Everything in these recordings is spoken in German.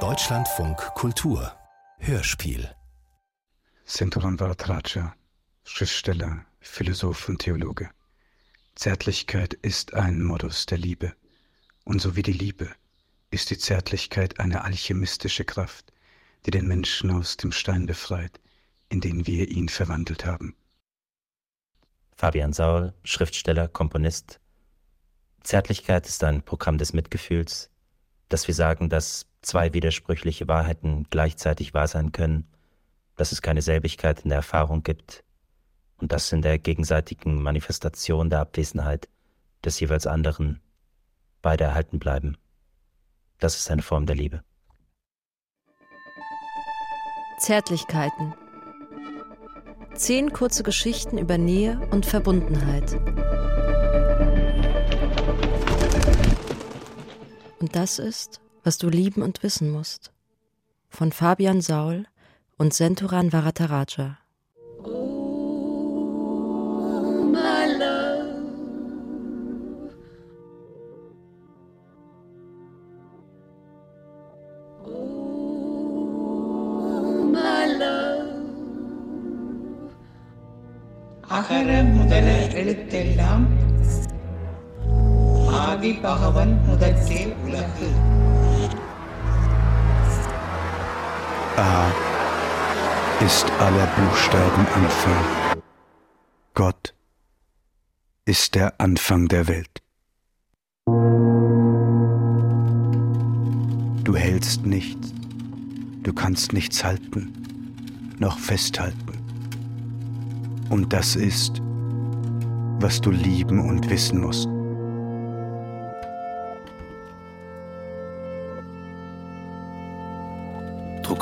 Deutschlandfunk Kultur Hörspiel Senturan Varatraja, Schriftsteller, Philosoph und Theologe. Zärtlichkeit ist ein Modus der Liebe. Und so wie die Liebe ist die Zärtlichkeit eine alchemistische Kraft, die den Menschen aus dem Stein befreit, in den wir ihn verwandelt haben. Fabian Saul, Schriftsteller, Komponist. Zärtlichkeit ist ein Programm des Mitgefühls, dass wir sagen, dass zwei widersprüchliche Wahrheiten gleichzeitig wahr sein können, dass es keine Selbigkeit in der Erfahrung gibt und dass in der gegenseitigen Manifestation der Abwesenheit des jeweils anderen beide erhalten bleiben. Das ist eine Form der Liebe. Zärtlichkeiten. Zehn kurze Geschichten über Nähe und Verbundenheit. Und das ist, was du lieben und wissen musst. Von Fabian Saul und Senturan Varataraja. Oh, my love. ஆதி பகவன் முதற்றே உலகு A ist aller Buchstaben Anfang. Gott ist der Anfang der Welt. Du hältst nichts, du kannst nichts halten, noch festhalten. Und das ist, was du lieben und wissen musst.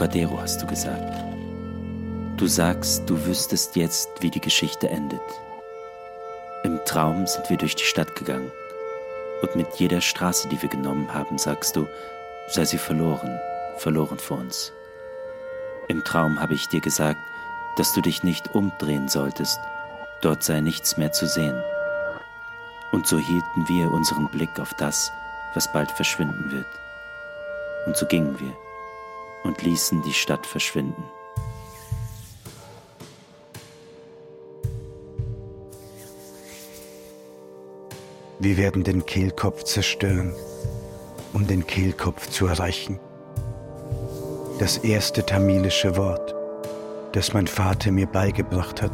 Trocadero hast du gesagt. Du sagst, du wüsstest jetzt, wie die Geschichte endet. Im Traum sind wir durch die Stadt gegangen. Und mit jeder Straße, die wir genommen haben, sagst du, sei sie verloren, verloren vor uns. Im Traum habe ich dir gesagt, dass du dich nicht umdrehen solltest, dort sei nichts mehr zu sehen. Und so hielten wir unseren Blick auf das, was bald verschwinden wird. Und so gingen wir und ließen die Stadt verschwinden. Wir werden den Kehlkopf zerstören, um den Kehlkopf zu erreichen. Das erste tamilische Wort, das mein Vater mir beigebracht hat,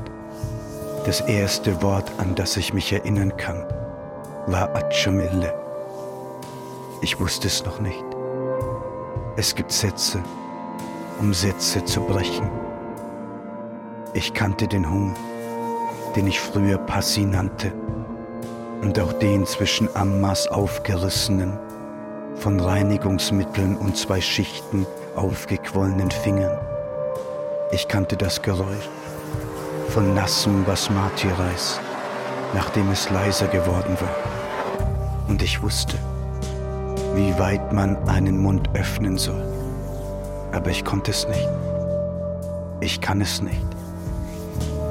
das erste Wort, an das ich mich erinnern kann, war Achamille. Ich wusste es noch nicht. Es gibt Sätze, um Sätze zu brechen. Ich kannte den Hum, den ich früher Passi nannte, und auch den zwischen Ammas aufgerissenen, von Reinigungsmitteln und zwei Schichten aufgequollenen Fingern. Ich kannte das Geräusch von nassem Basmati-Reis, nachdem es leiser geworden war. Und ich wusste, wie weit man einen Mund öffnen soll. Aber ich konnte es nicht. Ich kann es nicht.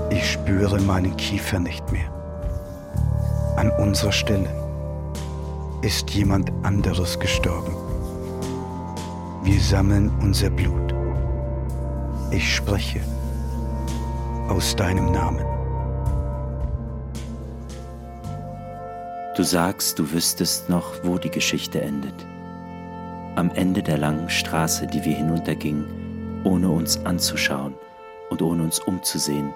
Ich spüre meinen Kiefer nicht mehr. An unserer Stelle ist jemand anderes gestorben. Wir sammeln unser Blut. Ich spreche aus deinem Namen. Du sagst, du wüsstest noch, wo die Geschichte endet. Am Ende der langen Straße, die wir hinuntergingen, ohne uns anzuschauen und ohne uns umzusehen,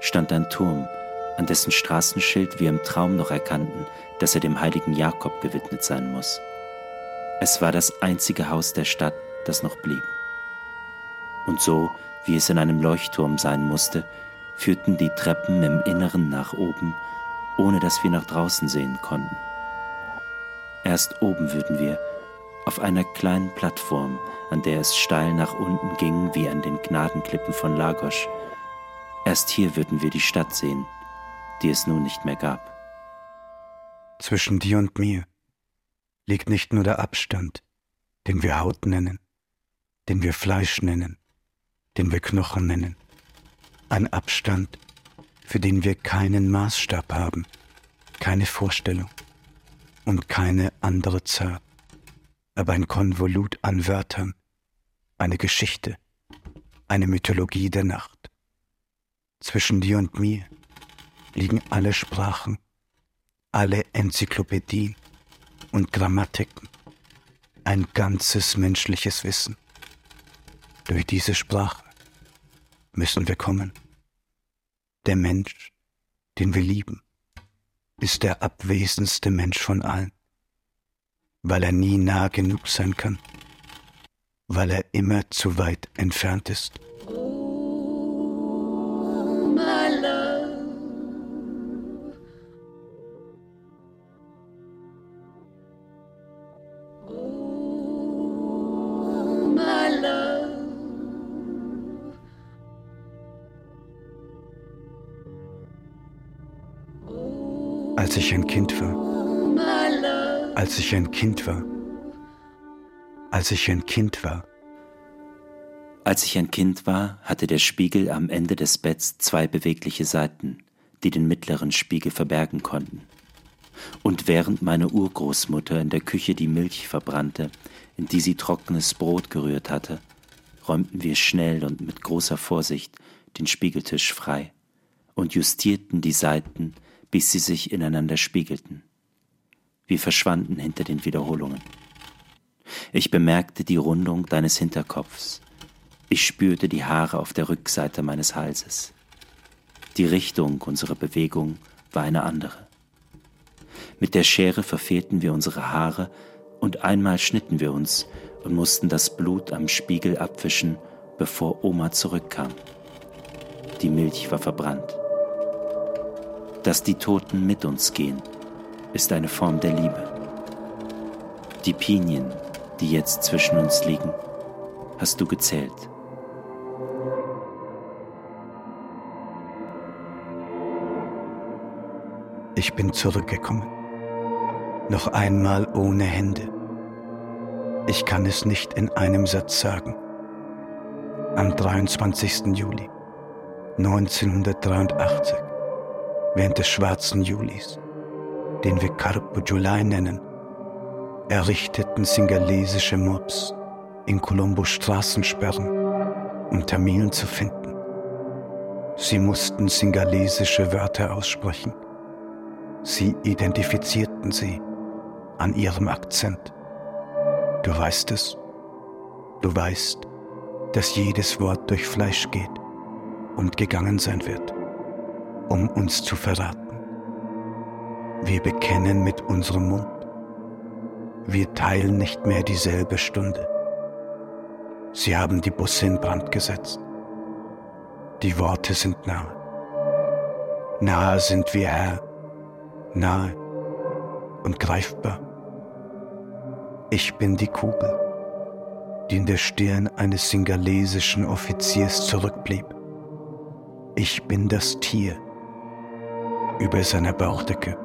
stand ein Turm, an dessen Straßenschild wir im Traum noch erkannten, dass er dem heiligen Jakob gewidmet sein muss. Es war das einzige Haus der Stadt, das noch blieb. Und so, wie es in einem Leuchtturm sein musste, führten die Treppen im Inneren nach oben, ohne dass wir nach draußen sehen konnten. Erst oben würden wir, auf einer kleinen Plattform, an der es steil nach unten ging wie an den Gnadenklippen von Lagos, erst hier würden wir die Stadt sehen, die es nun nicht mehr gab. Zwischen dir und mir liegt nicht nur der Abstand, den wir Haut nennen, den wir Fleisch nennen, den wir Knochen nennen. Ein Abstand, für den wir keinen Maßstab haben, keine Vorstellung und keine andere Zahl. Aber ein Konvolut an Wörtern, eine Geschichte, eine Mythologie der Nacht. Zwischen dir und mir liegen alle Sprachen, alle Enzyklopädien und Grammatiken, ein ganzes menschliches Wissen. Durch diese Sprache müssen wir kommen. Der Mensch, den wir lieben, ist der abwesendste Mensch von allen, weil er nie nah genug sein kann, weil er immer zu weit entfernt ist. Als ich ein Kind war. Als ich ein Kind war. Als ich ein Kind war. Als ich ein Kind war, hatte der Spiegel am Ende des Betts zwei bewegliche Seiten, die den mittleren Spiegel verbergen konnten. Und während meine Urgroßmutter in der Küche die Milch verbrannte, in die sie trockenes Brot gerührt hatte, räumten wir schnell und mit großer Vorsicht den Spiegeltisch frei und justierten die Seiten, bis sie sich ineinander spiegelten. Wir verschwanden hinter den Wiederholungen. Ich bemerkte die Rundung deines Hinterkopfs. Ich spürte die Haare auf der Rückseite meines Halses. Die Richtung unserer Bewegung war eine andere. Mit der Schere verfehlten wir unsere Haare und einmal schnitten wir uns und mussten das Blut am Spiegel abwischen, bevor Oma zurückkam. Die Milch war verbrannt. Dass die Toten mit uns gehen, ist eine Form der Liebe. Die Pinien, die jetzt zwischen uns liegen, hast du gezählt. Ich bin zurückgekommen. Noch einmal ohne Hände. Ich kann es nicht in einem Satz sagen. Am 23. Juli 1983 während des schwarzen Julis, den wir Carpo July nennen, errichteten singalesische Mobs in Colombo Straßensperren, um Tamilen zu finden. Sie mussten singalesische Wörter aussprechen. Sie identifizierten sie an ihrem Akzent. Du weißt es. Du weißt, dass jedes Wort durch Fleisch geht und gegangen sein wird um uns zu verraten. Wir bekennen mit unserem Mund. Wir teilen nicht mehr dieselbe Stunde. Sie haben die Busse in Brand gesetzt. Die Worte sind nahe. Nahe sind wir, Herr, nahe und greifbar. Ich bin die Kugel, die in der Stirn eines singalesischen Offiziers zurückblieb. Ich bin das Tier, über seiner Bauchdecke.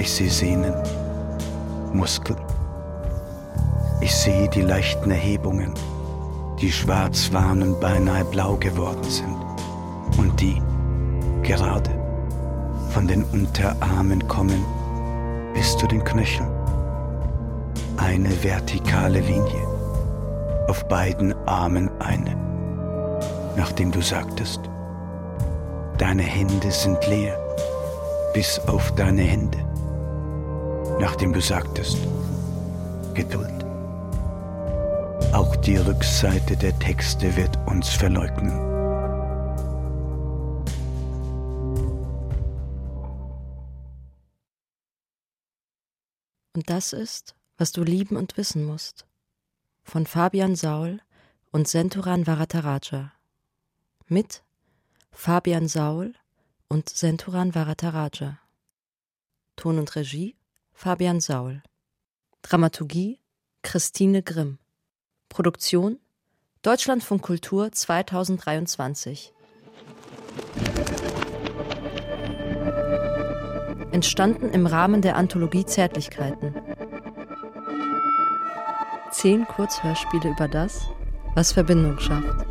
Ich sehe Sehnen, Muskeln. Ich sehe die leichten Erhebungen, die schwarz waren und beinahe blau geworden sind. Und die gerade von den Unterarmen kommen bis zu den Knöcheln. Eine vertikale Linie, auf beiden Armen eine, nachdem du sagtest, deine Hände sind leer, bis auf deine Hände, nachdem du sagtest, Geduld. Auch die Rückseite der Texte wird uns verleugnen. Und das ist, was du lieben und wissen musst. Von Fabian Saul und Senturan Varataraja. Mit Fabian Saul und Senturan Varataraja. Ton und Regie Fabian Saul. Dramaturgie Christine Grimm. Produktion Deutschlandfunk Kultur 2023. entstanden im Rahmen der Anthologie Zärtlichkeiten. Zehn Kurzhörspiele über das, was Verbindung schafft.